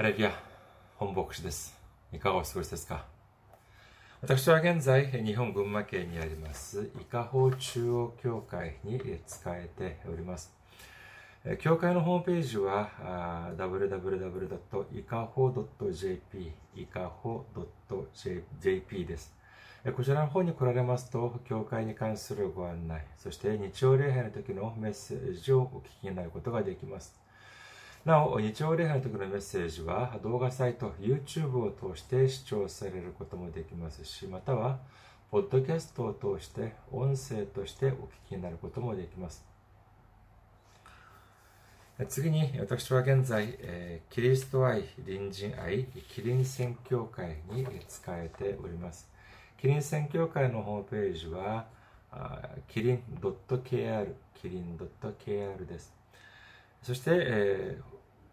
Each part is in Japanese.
ハレルヤ、本牧師です。いかがお過ごしですか私は現在、日本群馬県にあります、伊香保中央教会に使えております。え教会のホームページは、www.ikaho.jp、いかほ .jp です。こちらの方に来られますと、教会に関するご案内、そして日曜礼拝の時のメッセージをお聞きになることができます。なお、日曜礼拝の時のメッセージは動画サイト、YouTube を通して視聴されることもできますし、または、ポッドキャストを通して音声としてお聞きになることもできます。次に、私は現在、えーキリスト愛、隣人愛、キリン宣教会に使えております。キリン宣教会のホームページは、キリン .kr、キリン .kr です。そして、えー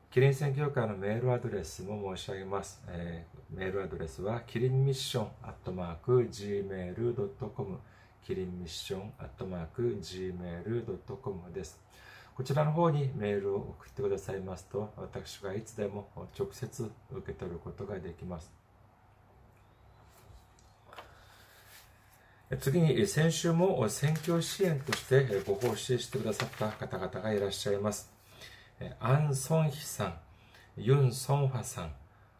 キリン宣教会のメールアドレスも申し上げます。えーメールアドレスは、キリンミッションアットマーク gmail.com キリンミッションアットマーク gmail.com です。こちらの方にメールを送ってくださいますと、私がいつでも直接受け取ることができます。次に、先週も選挙支援としてご奉仕してくださった方々がいらっしゃいます。アン・ソンヒさん、ユン・ソンファさん、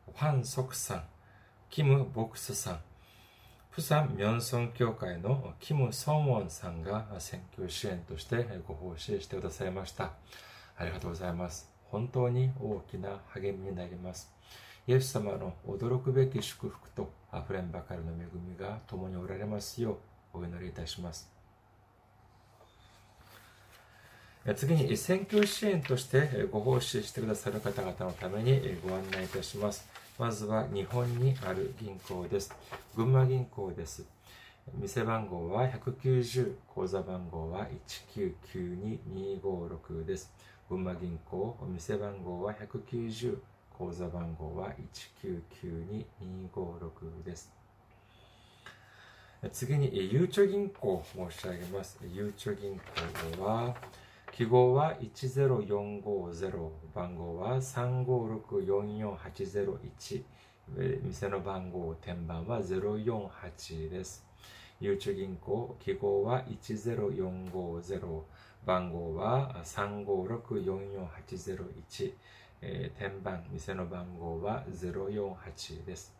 ファン・ソクさん、キム・ボクスさん、プサ・ミョンソン教会のキム・ソンウォンさんが選挙支援としてご奉仕してくださいました。ありがとうございます。本当に大きな励みになります。イエス様の驚くべき祝福と溢れんばかりの恵みが共におられますようお祈りいたします。次に選挙支援としてご奉仕してくださる方々のためにご案内いたします。まずは日本にある銀行です。群馬銀行です。店番号は190、口座番号は1992256です。群馬銀行、店番号は190、口座番号は1992256です。次に、ゆうちょ銀行申し上げます。ゆうちょ銀行は、記号は10450、番号は35644801、店の番号、天番は048です。ゆうちょ銀行、記号は10450、番号は35644801、えー、天番、店の番号は048です。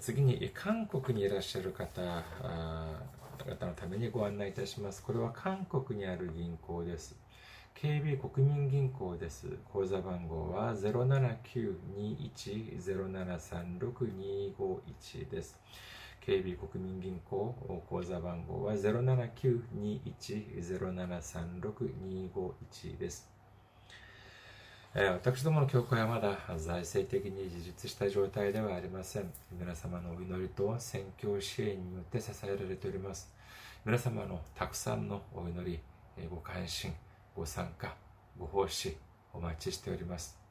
次に、韓国にいらっしゃる方方のためにご案内いたします。これは韓国にある銀行です。KB 国民銀行です。口座番号は07921-0736-251です。KB 国民銀行口座番号は07921-0736-251です。私どもの教会はまだ財政的に自立した状態ではありません。皆様のお祈りと宣教支援によって支えられております。皆様のたくさんのお祈り、ご関心、ご参加、ご奉仕、お待ちしております。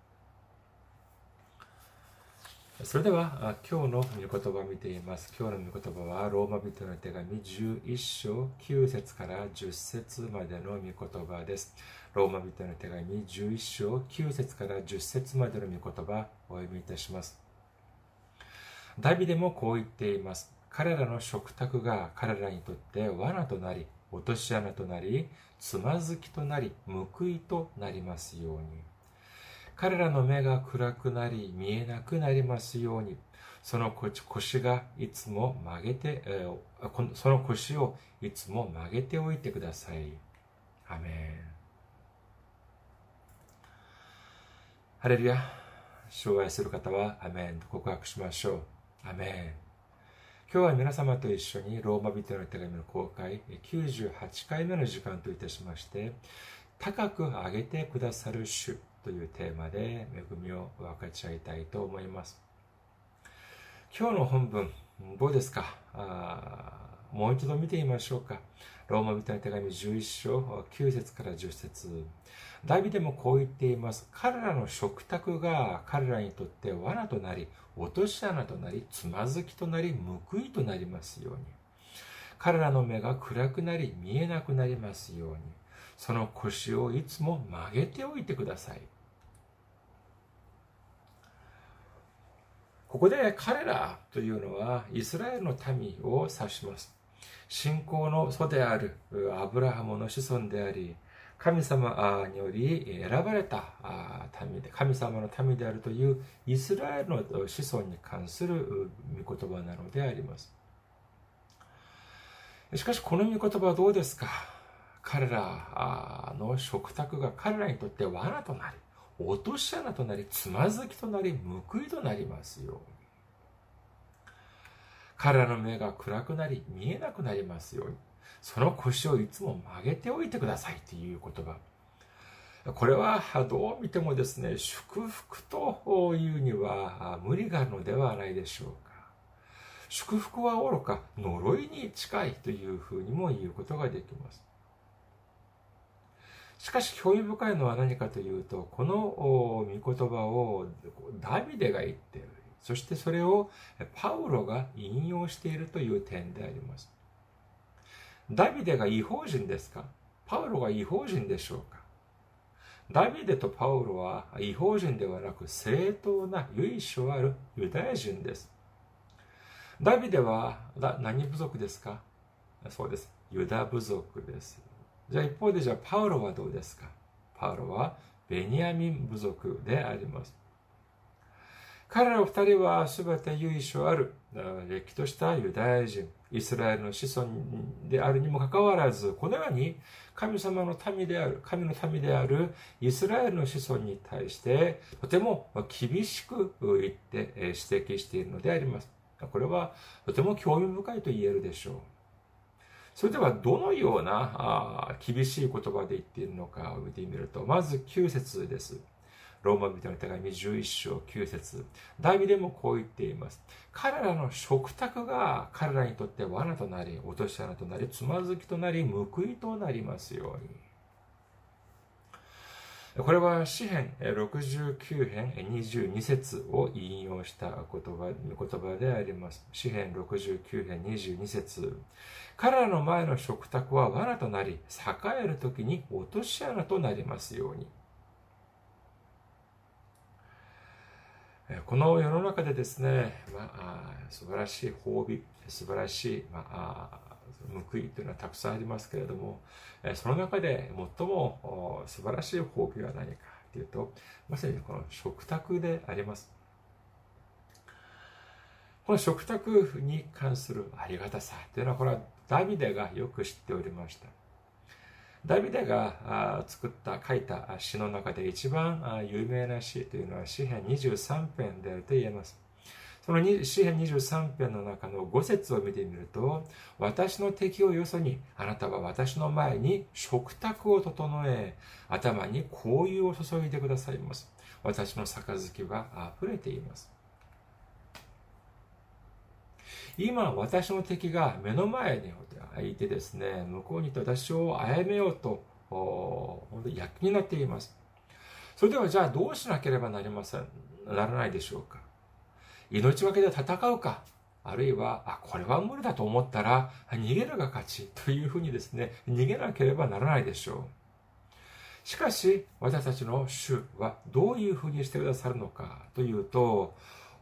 それでは、今日の御言葉を見ています。今日の御言葉は、ローマ人の手紙11章9節から10節までの御言葉です。ローマ人の手紙11章9節から10節までの御言葉をお読みいたします。ダビデもこう言っています。彼らの食卓が彼らにとって罠となり、落とし穴となり、つまずきとなり、報いとなりますように。彼らの目が暗くなり、見えなくなりますように。その腰がいつも曲げて、えー、その腰をいつも曲げておいてください。アメン。ハレルヤ。障害する方はアメンと告白しましょう。アメン。今日は皆様と一緒にローマ人の手紙の公開98回目の時間といたしまして、高く上げてくださる主というテーマで恵みを分かち合いたいと思います。今日の本文、どうですかあもう一度見てみましょうか。ローマ人の手紙11章9節から10節ダビデもこう言っています。彼らの食卓が彼らにとって罠となり、落とし穴となり、つまずきとなり、報いとなりますように。彼らの目が暗くなり、見えなくなりますように。その腰をいつも曲げておいてください。ここで彼らというのはイスラエルの民を指します。信仰の祖であるアブラハムの子孫であり、神様により選ばれた民で、神様の民であるというイスラエルの子孫に関する御言葉なのであります。しかしこの御言葉はどうですか？彼らの食卓が彼らにとって罠となり、落とし穴となり、つまずきとなり、報いとなりますよ。彼らの目が暗くなり、見えなくなりますように。その腰をいつも曲げておいてくださいという言葉。これはどう見てもですね、祝福というには無理があるのではないでしょうか。祝福は愚か、呪いに近いというふうにも言うことができます。しかし興味深いのは何かというと、この御言葉をダビデが言っている。そしてそれをパウロが引用しているという点であります。ダビデが違法人ですか？パウロが違法人でしょうか？ダビデとパウロは違法人ではなく正当な由緒あるユダヤ人です。ダビデは何部族ですか？そうです。ユダ部族です。じゃあ一方でじゃあパウロはどうですか？パウロはベニヤミン部族であります。彼ら二人は全て由緒ある、れっきとしたユダヤ人、イスラエルの子孫であるにもかかわらず、このように神様の民である、神の民であるイスラエルの子孫に対して、とても厳しく言って指摘しているのであります。これはとても興味深いと言えるでしょう。それではどのような厳しい言葉で言っているのかを見てみると、まず9節です。ローマ人の手紙11章9節ダビデもこう言っています。彼らの食卓が彼らにとって罠となり、落とし穴となり、つまずきとなり、報いとなりますように。これは詩編69編22節を引用した言葉言葉であります。詩編69編22節彼らの前の食卓は罠となり、栄える時に落とし穴となりますように。この世の中でですね、まあ、素晴らしい褒美、素晴らしい、まあ、報いというのはたくさんありますけれども、その中で最も素晴らしい褒美は何かというと、まさにこの食卓であります。この食卓に関するありがたさというのは、これはダビデがよく知っておりました。ダビデが作った、書いた詩の中で一番有名な詩というのは詩編23編であると言えます。その詩編23編の中の5節を見てみると、私の敵をよそに、あなたは私の前に食卓を整え、頭に香油を注いでくださいます。私の杯は溢れています。今、私の敵が目の前にいてですね、向こうにと私を殺めようと、本当に躍になっています。それではじゃあどうしなければなりません、ならないでしょうか。命がけで戦うか、あるいは、あ、これは無理だと思ったら、逃げるが勝ちというふうにですね、逃げなければならないでしょう。しかし、私たちの主はどういうふうにしてくださるのかというと、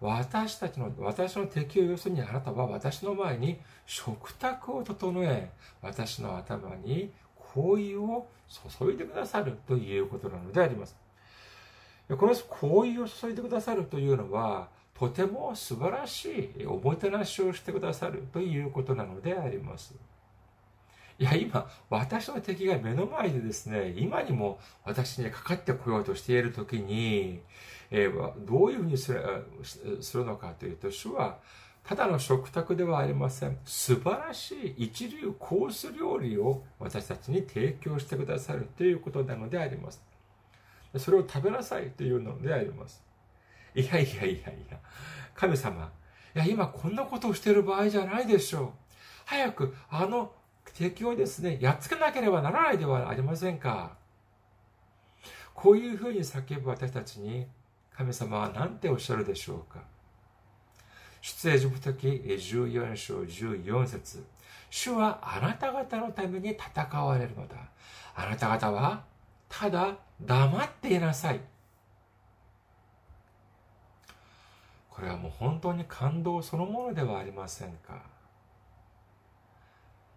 私たちの、私の敵を要するにあなたは私の前に食卓を整え、私の頭に香油を注いでくださるということなのであります。この香油を注いでくださるというのは、とても素晴らしいおもてなしをしてくださるということなのであります。いや、今、私の敵が目の前でですね、今にも私にかかってこようとしているときに、えー、どういうふうにするするのかというと、主は、ただの食卓ではありません。素晴らしい一流コース料理を私たちに提供してくださるということなのであります。それを食べなさいというのであります。いやいやいやいや、神様、いや今こんなことをしている場合じゃないでしょう。早くあの敵をですね、やっつけなければならないではありませんか。こういうふうに叫ぶ私たちに神様は何ておっしゃるでしょうか。出エジプト記14章14節主はあなた方のために戦われるのだ。あなた方はただ黙っていなさい。これはもう本当に感動そのものではありませんか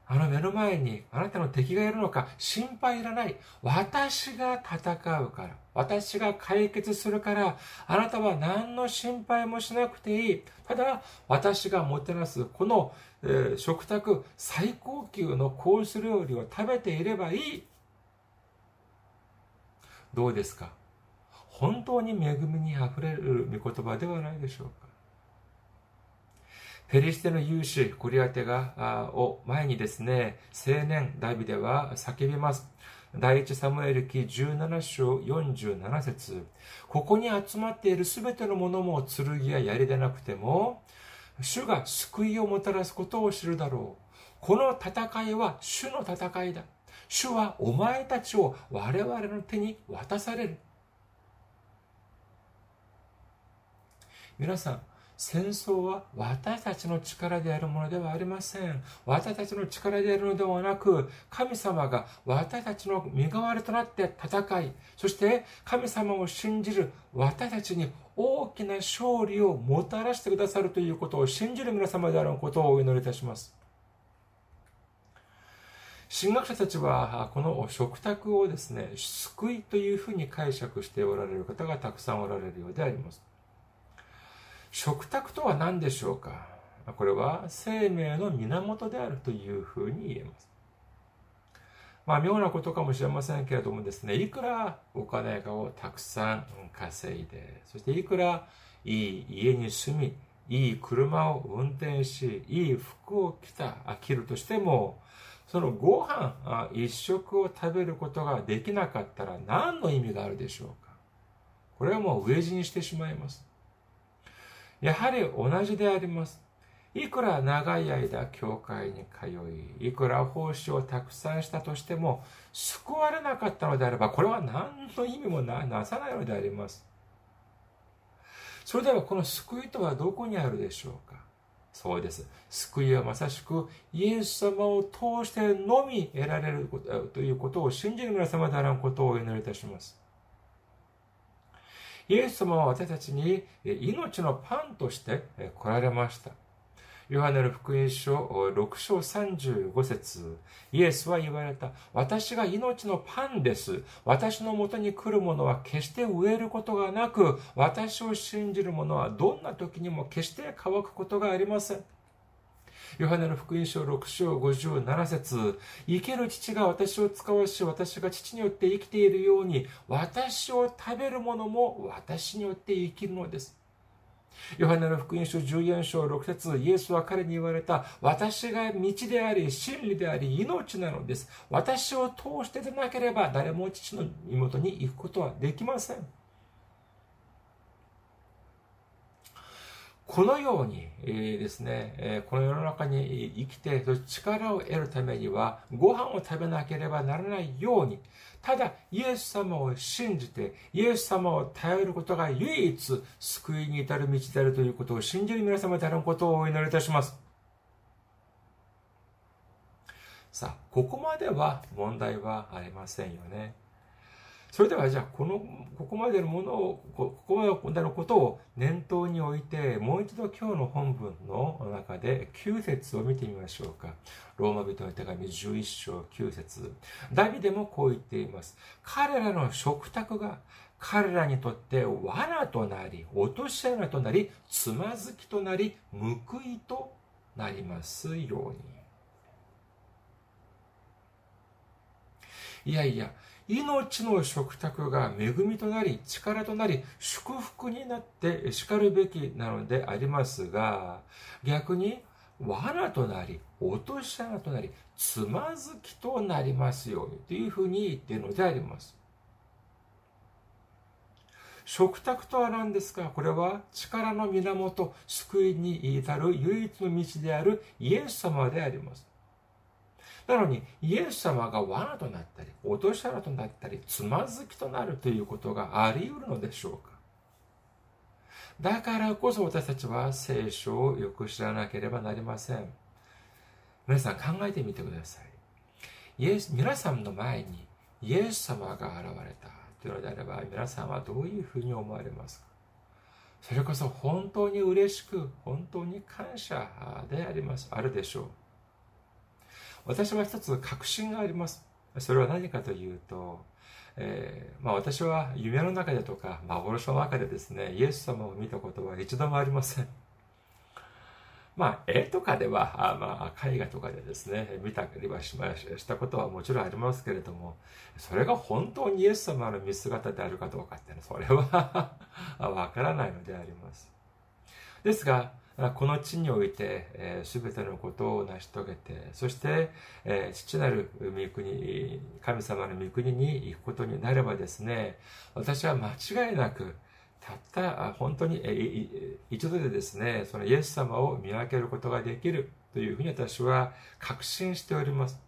あの目の前にあなたの敵がいるのか心配いらない。私が戦うから。私が解決するから。あなたは何の心配もしなくていい。ただ、私がもてなすこの、えー、食卓最高級のコース料理を食べていればいい。どうですか？本当に恵みにあふれる御言葉ではないでしょうかペリシテの勇士、コリアテが、を前にですね、青年ダビデは叫びます。第一サムエル記17章47節ここに集まっているすべてのものも剣や槍でなくても、主が救いをもたらすことを知るだろう。この戦いは主の戦いだ。主はお前たちを我々の手に渡される。皆さん、戦争は私たちの力であるものではありません。私たちの力であるのではなく、神様が私たちの身代わりとなって戦い、そして神様を信じる私たちに大きな勝利をもたらしてくださるということを信じる皆様であることをお祈りいたします。神学者たちはこの食卓をですね、救いというふうに解釈しておられる方がたくさんおられるようであります。食卓とは何でしょうか？これは生命の源であるというふうに言えます。まあ妙なことかもしれませんけれどもですね、いくらお金をたくさん稼いで、そしていくらいい家に住み、いい車を運転し、いい服を着た、着るとしても、そのご飯一食を食べることができなかったら何の意味があるでしょうか？これはもう飢え死にしてしまいます。やはり同じであります。いくら長い間教会に通い、いくら奉仕をたくさんしたとしても、救われなかったのであれば、これは何の意味もなさないのであります。それではこの救いとはどこにあるでしょうか？そうです。救いはまさしくイエス様を通してのみ得られるということを信じる皆様であることをお祈りいたします。イエス様は私たちに命のパンとして来られました。ヨハネの福音書6章35節イエスは言われた。私が命のパンです。私のもとに来るものは決して植えることがなく、私を信じる者はどんな時にも決して乾くことがありません。ヨハネの福音書6章57節生ける父が私を使わし、私が父によって生きているように、私を食べる者も私によって生きるのです。ヨハネの福音書14章6節イエスは彼に言われた。私が道であり、真理であり、命なのです。私を通してでなければ、誰も父の妹に行くことはできません。このように、え、ですね、え、この世の中に生きて力を得るためにはご飯を食べなければならないように、ただイエス様を信じて、イエス様を頼ることが唯一救いに至る道であるということを信じる皆様であることをお祈りいたします。さあ、ここまでは問題はありませんよね。それではじゃあ、この、ここまでのものを、ここまでのことを念頭に置いて、もう一度今日の本文の中で9節を見てみましょうか。ローマ人の手紙11章9節ダビデもこう言っています。彼らの食卓が彼らにとって罠となり、落とし穴となり、つまずきとなり、報いとなりますように。いやいや、命の食卓が恵みとなり、力となり、祝福になって叱るべきなのでありますが、逆に罠となり、落とし穴となり、つまずきとなりますようにというふうに言っているのであります。食卓とは何ですか？これは力の源、救いに至る唯一の道であるイエス様であります。なのに、イエス様が罠となったり、落とし穴となったり、つまずきとなるということがあり得るのでしょうか？だからこそ私たちは聖書をよく知らなければなりません。皆さん考えてみてください。イエス、皆さんの前にイエス様が現れたというのであれば、皆さんはどういうふうに思われますか？それこそ本当に嬉しく、本当に感謝であります、あるでしょう。私は一つ確信があります。それは何かというと、えー、まあ、私は夢の中でとか幻の中でですね、イエス様を見たことは一度もありません。まあ、絵とかでは、あまあ、絵画とかでですね、見たりはししたことはもちろんありますけれども、それが本当にイエス様の見姿であるかどうかっていうのは、それは わからないのであります。ですが、この地において、す、べ、てのことを成し遂げて、そして、えー、父なる御国、神様の御国に行くことになればですね、私は間違いなく、たった本当に一度でですね、そのイエス様を見分けることができるというふうに私は確信しております。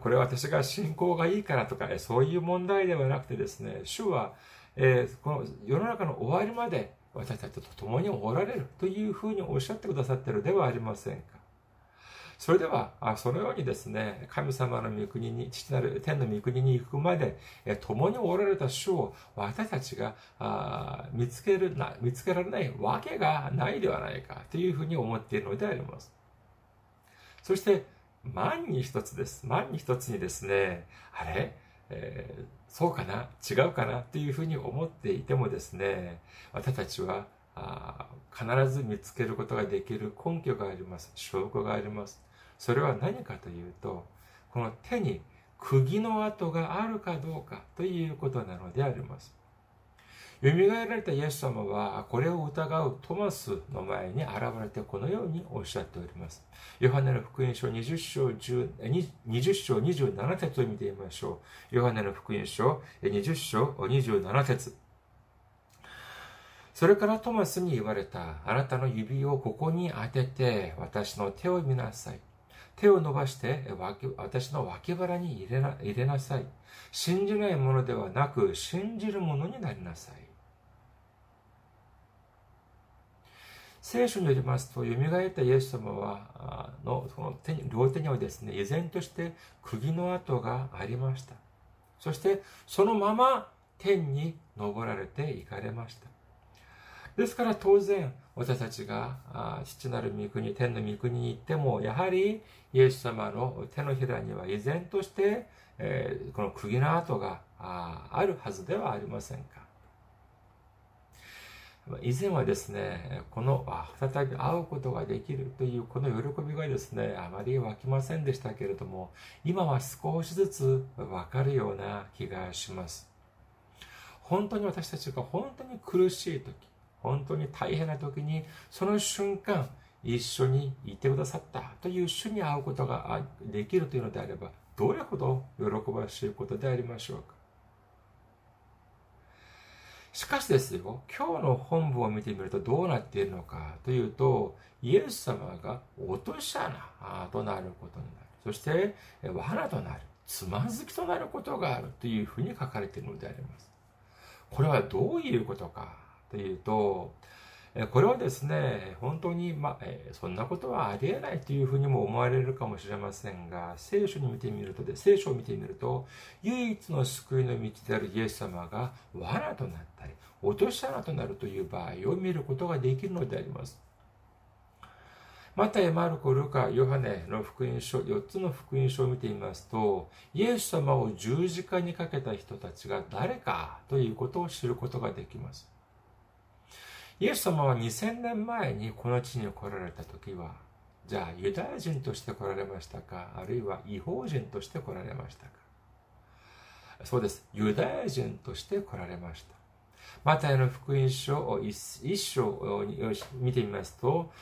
これは私が信仰がいいからとか、そういう問題ではなくてですね、主は、えー、この世の中の終わりまで私たちと共におられるというふうにおっしゃってくださってるではありませんか。それでは、そのようにですね、神様の御国に、父なる天の御国に行くまで、共におられた主を私たちが見つけるな、見つけられないわけがないではないかというふうに思っているのであります。そして、万に一つです。万に一つにですね、あれ？えー、そうかな違うかなっていうふうに思っていてもですね、私たちはあ必ず見つけることができる根拠があります。証拠があります。それは何かというと、この手に釘の跡があるかどうかということなのであります。蘇られたイエス様は、これを疑うトマスの前に現れてこのようにおっしゃっております。ヨハネの福音書20章 ,10 20章27節を見てみましょう。ヨハネの福音書20章27節それからトマスに言われた。あなたの指をここに当てて、私の手を見なさい。手を伸ばして私の脇腹に入れな入れなさい。信じないものではなく、信じるものになりなさい。聖書によりますと、蘇ったイエス様は、のその手に両手にはですね、依然として釘の跡がありました。そして、そのまま天に昇られて行かれました。ですから当然、私たちが父なる御国、天の御国に行っても、やはりイエス様の手のひらには依然として、えー、この釘の跡があるはずではありませんか。以前はですね、この、再び会うことができるというこの喜びがですね、あまり湧きませんでしたけれども、今は少しずつわかるような気がします。本当に私たちが本当に苦しい時、本当に大変な時に、その瞬間、一緒にいてくださったという主に会うことができるというのであれば、どれほど喜ばしいことでありましょうか。しかしですよ、今日の本文を見てみるとどうなっているのかというと、イエス様が落とし穴となることになる。そして、罠となる。つまずきとなることがあるというふうに書かれているのであります。これはどういうことかというと、これはですね、本当に、まあ、そんなことはありえないというふうにも思われるかもしれませんが、聖書に見てみるとで、聖書を見てみると、唯一の救いの道であるイエス様が罠となったり、落とし穴となるという場合を見ることができるのであります。また、エマルコ、ルカ、ヨハネの福音書、4つの福音書を見てみますと、イエス様を十字架にかけた人たちが誰かということを知ることができます。イエス様は2000年前にこの地に来られた時は、じゃあユダヤ人として来られましたか？あるいは違法人として来られましたか？そうです。ユダヤ人として来られました。マタイの福音書を一章を見てみますと、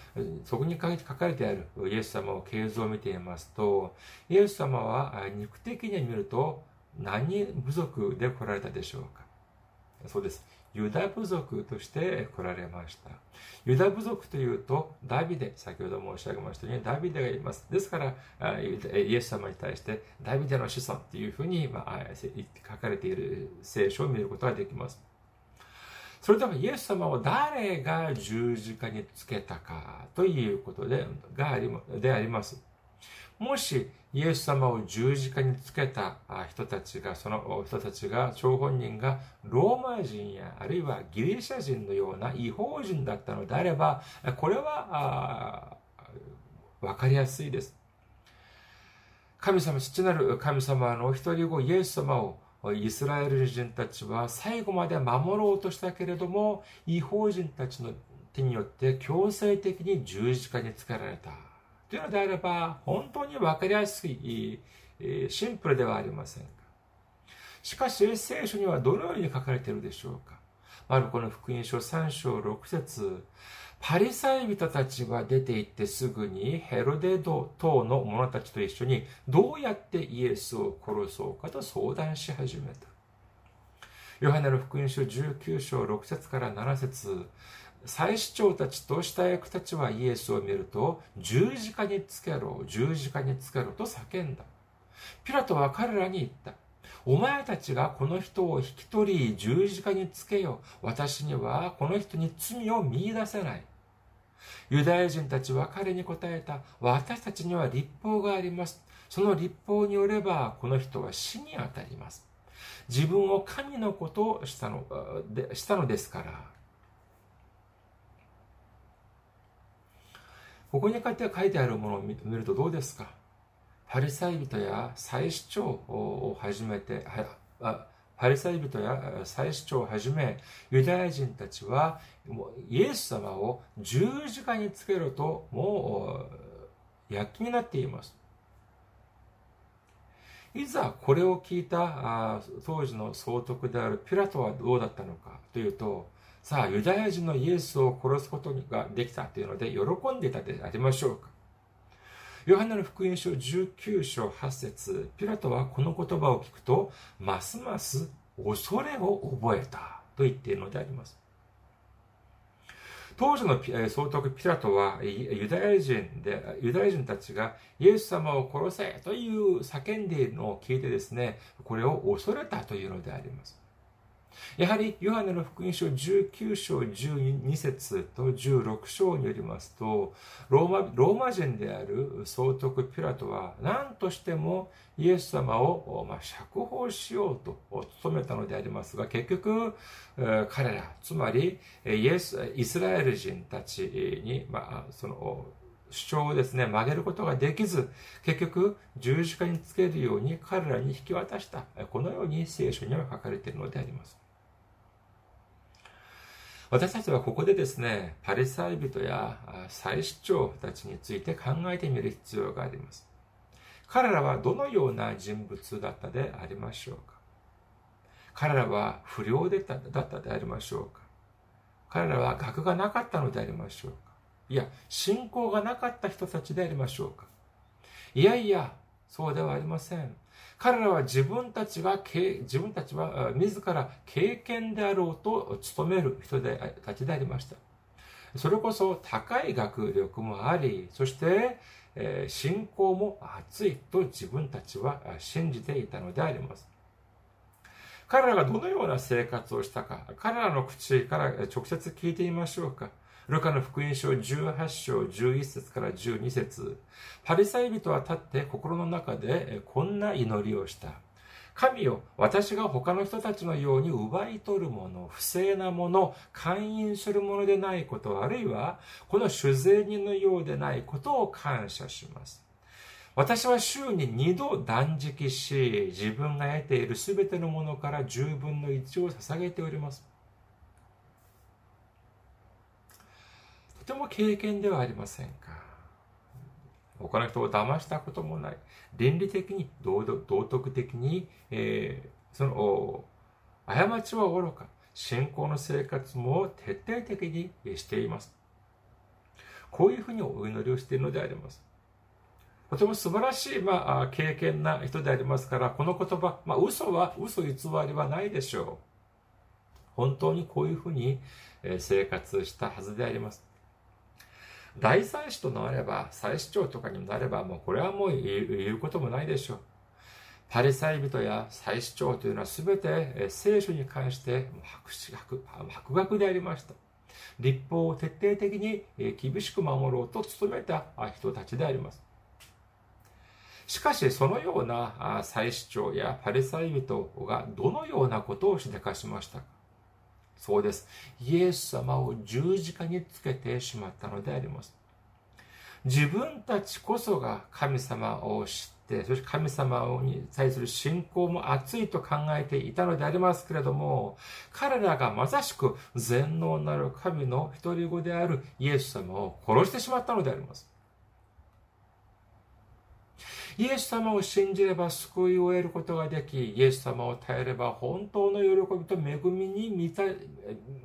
そこに書かれてあるイエス様を形像を見てみますと、イエス様は肉的に見ると何部族で来られたでしょうか？そうです。ユダ部族として来られました。ユダ部族というと、ダビデ、先ほど申し上げましたように、ダビデがいます。ですから、イエス様に対して、ダビデの子孫というふうに、まあ、書かれている聖書を見ることができます。それではイエス様を誰が十字架につけたかということでがありであります。もし、イエス様を十字架につけた人たちが、その人たちが、張本人がローマ人や、あるいはギリシャ人のような違法人だったのであれば、これは、わかりやすいです。神様、父なる神様のお一人子イエス様をイスラエル人たちは最後まで守ろうとしたけれども、違法人たちの手によって強制的に十字架につけられた。というのであれば、本当にわかりやすい、シンプルではありませんか。しかし、聖書にはどのように書かれているでしょうか。マルコの福音書3章6節パリサイ人たちは出て行ってすぐにヘロデド等の者たちと一緒にどうやってイエスを殺そうかと相談し始めた。ヨハネの福音書19章6節から7節祭司長たちと下役たちはイエスを見ると十字架につけろ、十字架につけろと叫んだ。ピラトは彼らに言った。お前たちがこの人を引き取り十字架につけよ。私にはこの人に罪を見出せない。ユダヤ人たちは彼に答えた。私たちには立法があります。その立法によれば、この人は死に当たります。自分を神のことをしたのでしたのですから。ここに書いてあるものを見るとどうですか？パリサイ人や祭司長をはじめて、パリサイ人や祭司長をはじめ、ユダヤ人たちは、イエス様を十字架につけろと、もう、躍起になっています。いざこれを聞いた当時の総督であるピラトはどうだったのかというと、さあ、ユダヤ人のイエスを殺すことができたというので喜んでいたでありましょうか。ヨハネの福音書19章8節ピラトはこの言葉を聞くと、ますます恐れを覚えたと言っているのであります。当時の総督ピラトはユダヤ人で、ユダヤ人たちがイエス様を殺せという叫んでいるのを聞いてですね、これを恐れたというのであります。やはり、ヨハネの福音書19章12節と16章によりますと、ローマローマ人である総督ピラトは何としてもイエス様を、まあ、釈放しようと努めたのでありますが、結局、彼ら、つまりイエス、イスラエル人たちに、まあ、その、主張をですね、曲げることができず、結局、十字架につけるように彼らに引き渡した。このように聖書には書かれているのであります。私たちはここでですね、パリサイ人や祭司長たちについて考えてみる必要があります。彼らはどのような人物だったでありましょうか彼らは不良でだったでありましょうか彼らは学がなかったのでありましょうかいや、信仰がなかった人たちでありましょうかいやいや、そうではありません。彼らは自分たちが、自分たちは自ら経験であろうと務める人でたちでありました。それこそ高い学力もあり、そして、え信仰も熱いと自分たちは信じていたのであります。彼らがどのような生活をしたか、彼らの口から直接聞いてみましょうか。ルカの福音書18章11節から12節パリサイ人は立って心の中でこんな祈りをした。神よ、私が他の人たちのように奪い取るもの、不正なもの、勧誘するものでないこと、あるいはこの酒税人のようでないことを感謝します。私は週に二度断食し、自分が得ているすべてのものから十分の一を捧げております。とても経験ではありませんか。他の人を騙したこともない。倫理的に道徳的に、えー、その過ちはおろか。信仰の生活も徹底的にしています。こういうふうにお祈りをしているのであります。とても素晴らしい、まあ、経験な人でありますから、この言葉、まあ、嘘は、嘘偽りはないでしょう。本当にこういうふうに生活したはずであります。大祭司となれば、祭司長とかになれば、もうこれはもう言うこともないでしょう。パリサイ人や祭司長というのは全て聖書に関して白白学でありました。立法を徹底的に厳しく守ろうと努めた人たちであります。しかし、そのような祭司長やパリサイ人がどのようなことをしでかしましたかそうです。イエス様を十字架につけてしまったのであります。自分たちこそが神様を知って、そして神様に対する信仰も熱いと考えていたのでありますけれども、彼らがまさしく全能なる神の一人子であるイエス様を殺してしまったのであります。イエス様を信じれば救いを得ることができ、イエス様を耐えれば本当の喜びと恵みに満た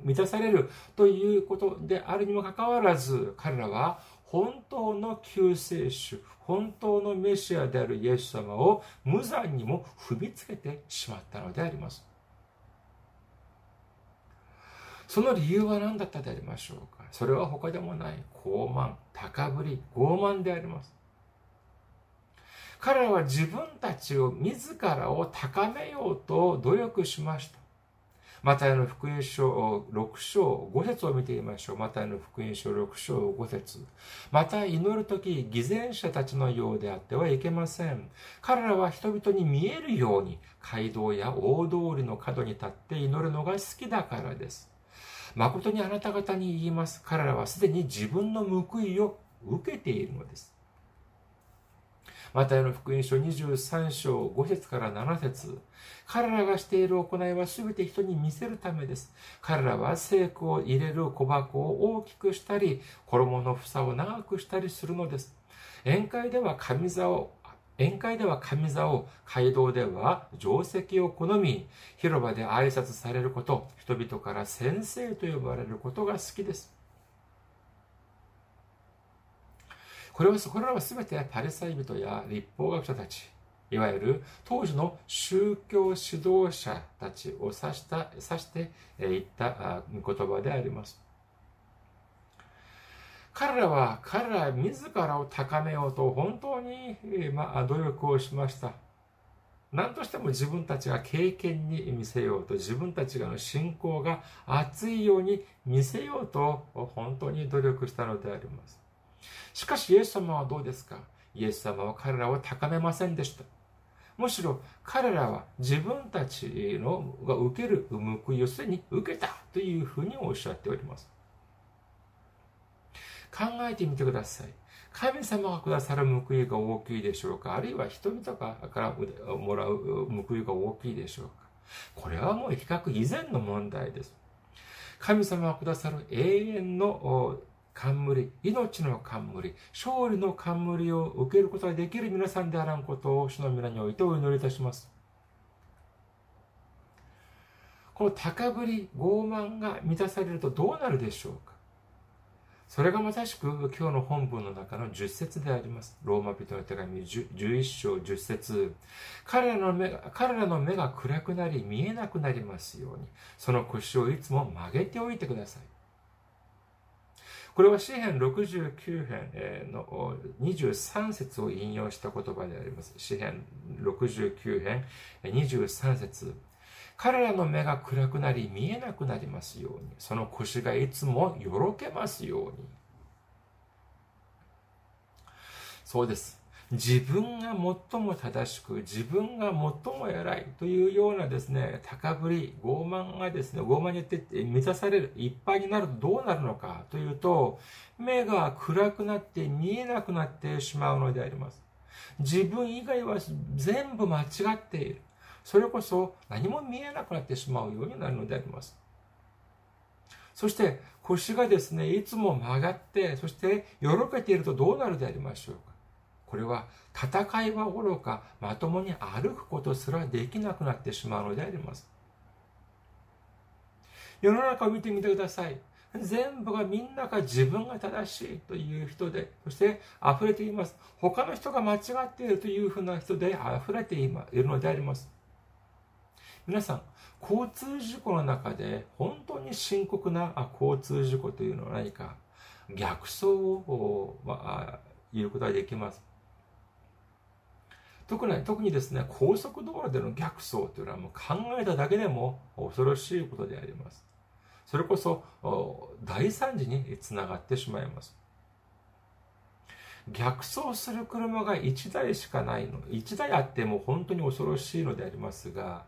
満たされるということであるにもかかわらず、彼らは本当の救世主、本当のメシアであるイエス様を無残にも踏みつけてしまったのであります。その理由は何だったでありましょうか？それは他でもない高慢、高ぶり、傲慢であります。彼らは自分たちを自らを高めようと努力しました。マタイの福音書6章5節を見てみましょう。マタイの福音書6章5節また祈るとき、偽善者たちのようであってはいけません。彼らは人々に見えるように街道や大通りの角に立って祈るのが好きだからです。誠にあなた方に言います。彼らはすでに自分の報いを受けているのです。マタイの福音書23章5節から7節彼らがしている行いは全て人に見せるためです。彼らは聖句を入れる小箱を大きくしたり、衣の房を長くしたりするのです。宴会では神座を宴会では神座を、街道では定石を好み、広場で挨拶されること、人々から先生と呼ばれることが好きです。これは、これらは全てパレスタイ人や立法学者たち、いわゆる当時の宗教指導者たちを指した指して言った言葉であります。彼らは彼ら自らを高めようと本当に、まあ、努力をしました。何としても自分たちが経験に見せようと、自分たちがの信仰が熱いように見せようと、本当に努力したのであります。しかしイエス様はどうですか？イエス様は彼らを高めませんでした。むしろ彼らは自分たちのが受ける報いをすでに受けたというふうにおっしゃっております。考えてみてください。神様がくださる報いが大きいでしょうか？あるいは人々からもらう報いが大きいでしょうか？これはもう比較以前の問題です。神様がくださる永遠の冠、命の冠、勝利の冠を受けることができる皆さんであらんことを主の皆においてお祈りいたします。この高ぶり、傲慢が満たされるとどうなるでしょうかそれがまさしく今日の本文の中の10節であります。ローマ人の手紙11章10節彼らの目が彼らの目が暗くなり見えなくなりますように、その腰をいつも曲げておいてください。これは詩編69編の23節を引用した言葉であります。詩編69編23節彼らの目が暗くなり見えなくなりますように、その腰がいつもよろけますように。そうです。自分が最も正しく、自分が最も偉いというようなですね、高ぶり、傲慢がですね、傲慢によって満たされる、いっぱいになるとどうなるのかというと、目が暗くなって見えなくなってしまうのであります。自分以外は全部間違っている。それこそ何も見えなくなってしまうようになるのであります。そして腰がですね、いつも曲がって、そしてよろけているとどうなるでありましょう。これは戦いはおろかまともに歩くことすらできなくなってしまうのであります。世の中を見てみてください。全部がみんなが自分が正しいという人でそして溢れています。他の人が間違っているというふうな人で溢れているのであります。皆さん交通事故の中で本当に深刻な交通事故というのは何か逆走を、まあ、言うことができます。特に特にですね、高速道路での逆走というのはもう考えただけでも恐ろしいことであります。それこそ大惨事につながってしまいます。逆走する車が1台しかないの。1台あっても本当に恐ろしいのでありますが、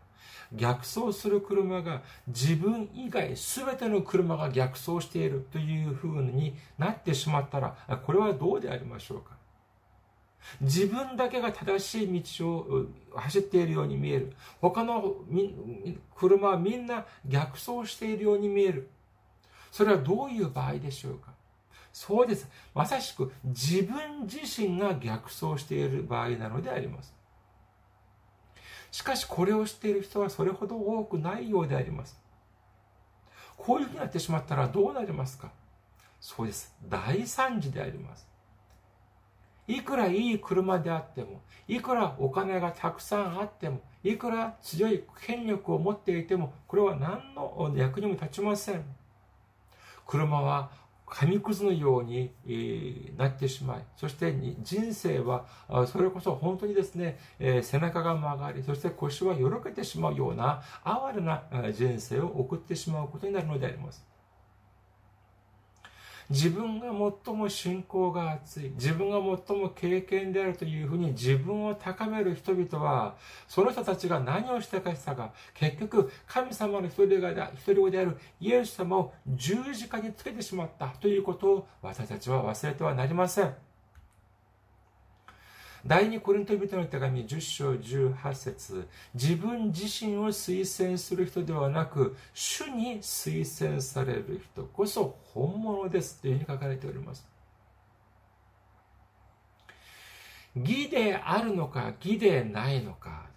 逆走する車が自分以外全ての車が逆走しているというふうになってしまったら、これはどうでありましょうか？自分だけが正しい道を走っているように見える。他の車はみんな逆走しているように見える。それはどういう場合でしょうか？そうです。まさしく自分自身が逆走している場合なのであります。しかしこれを知っている人はそれほど多くないようであります。こういうふうになってしまったらどうなりますか？そうです。大惨事であります。いくらいい車であっても、いくらお金がたくさんあっても、いくら強い権力を持っていても、これは何の役にも立ちません。車は紙くずのようになってしまい、そして人生はそれこそ本当にですね、背中が曲がり、そして腰はよろけてしまうような哀れな人生を送ってしまうことになるのであります。自分が最も信仰が厚い、自分が最も経験であるというふうに自分を高める人々は、その人たちが何をしたかしたか、結局、神様の一人が一人子であるイエス様を十字架につけてしまったということを私たちは忘れてはなりません。第二コリント人の手紙10章18節自分自身を推薦する人ではなく、主に推薦される人こそ本物ですというふうに書かれております。義であるのか義でないのか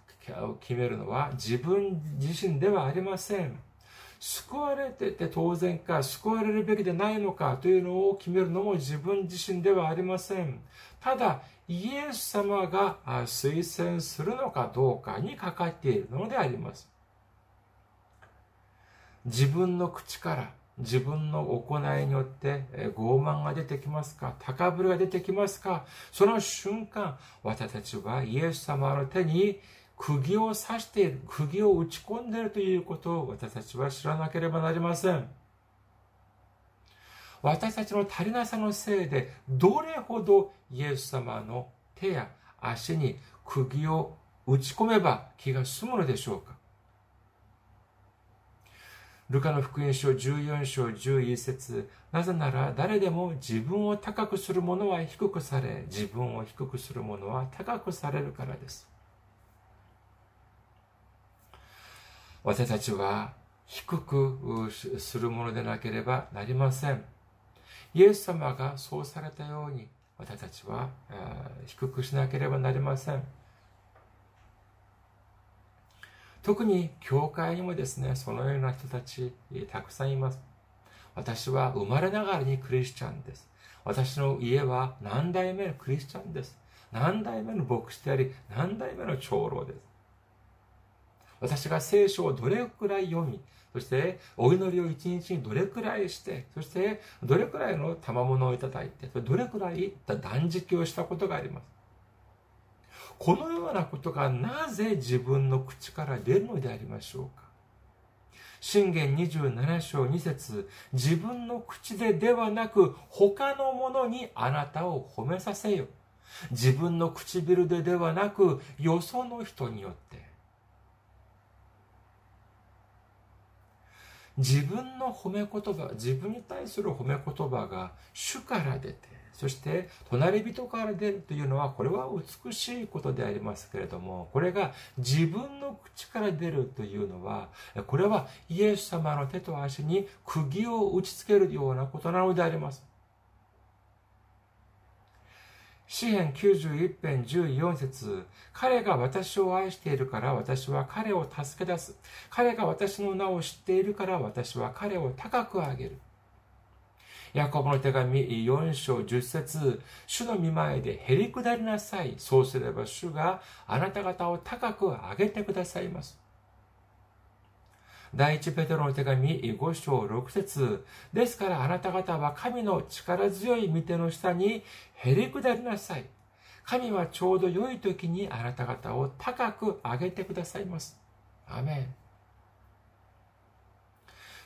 を決めるのは自分自身ではありません。救われてて当然か、救われるべきでないのかというのを決めるのも自分自身ではありません。ただ、イエス様が推薦するのかどうかにかかっているのであります。自分の口から自分の行いによって傲慢が出てきますか？高ぶりが出てきますか？その瞬間、私たちはイエス様の手に釘を刺している、釘を打ち込んでいるということを私たちは知らなければなりません。私たちの足りなさのせいで、どれほどイエス様の手や足に釘を打ち込めば気が済むのでしょうかルカの福音書14章11節なぜなら誰でも自分を高くする者は低くされ、自分を低くする者は高くされるからです。私たちは低くするものでなければなりません。イエス様がそうされたように私たちは低くしなければなりません。特に教会にもですね、そのような人たちたくさんいます。私は生まれながらにクリスチャンです。私の家は何代目のクリスチャンです。何代目の牧師であり、何代目の長老です。私が聖書をどれくらい読み、そして、お祈りを一日にどれくらいして、そして、どれくらいの賜物をいただいて、どれくらい断食をしたことがあります。このようなことがなぜ自分の口から出るのでありましょうか信玄27章2節自分の口でではなく他の者にあなたを褒めさせよ。自分の唇でではなくよその人によって自分の褒め言葉、自分に対する褒め言葉が主から出て、そして隣人から出るというのは、これは美しいことでありますけれども、これが自分の口から出るというのは、これはイエス様の手と足に釘を打ち付けるようなことなのであります。詩編91編14節彼が私を愛しているから私は彼を助け出す。彼が私の名を知っているから私は彼を高く上げる。ヤコブの手紙4章10節主の見前でへり下りなさい。そうすれば主があなた方を高く上げてくださいます。第一ペテロの手紙5章6節ですからあなた方は神の力強い御手の下にへり下りなさい。神はちょうど良い時にあなた方を高く上げてくださいます。アメン。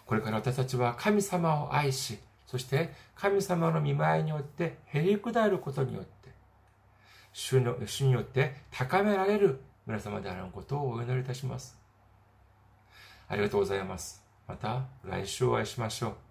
これから私たちは神様を愛し、そして神様の見舞いによってへり下ることによって、主の主によって高められる皆様であることをお祈りいたします。ありがとうございます。また来週お会いしましょう。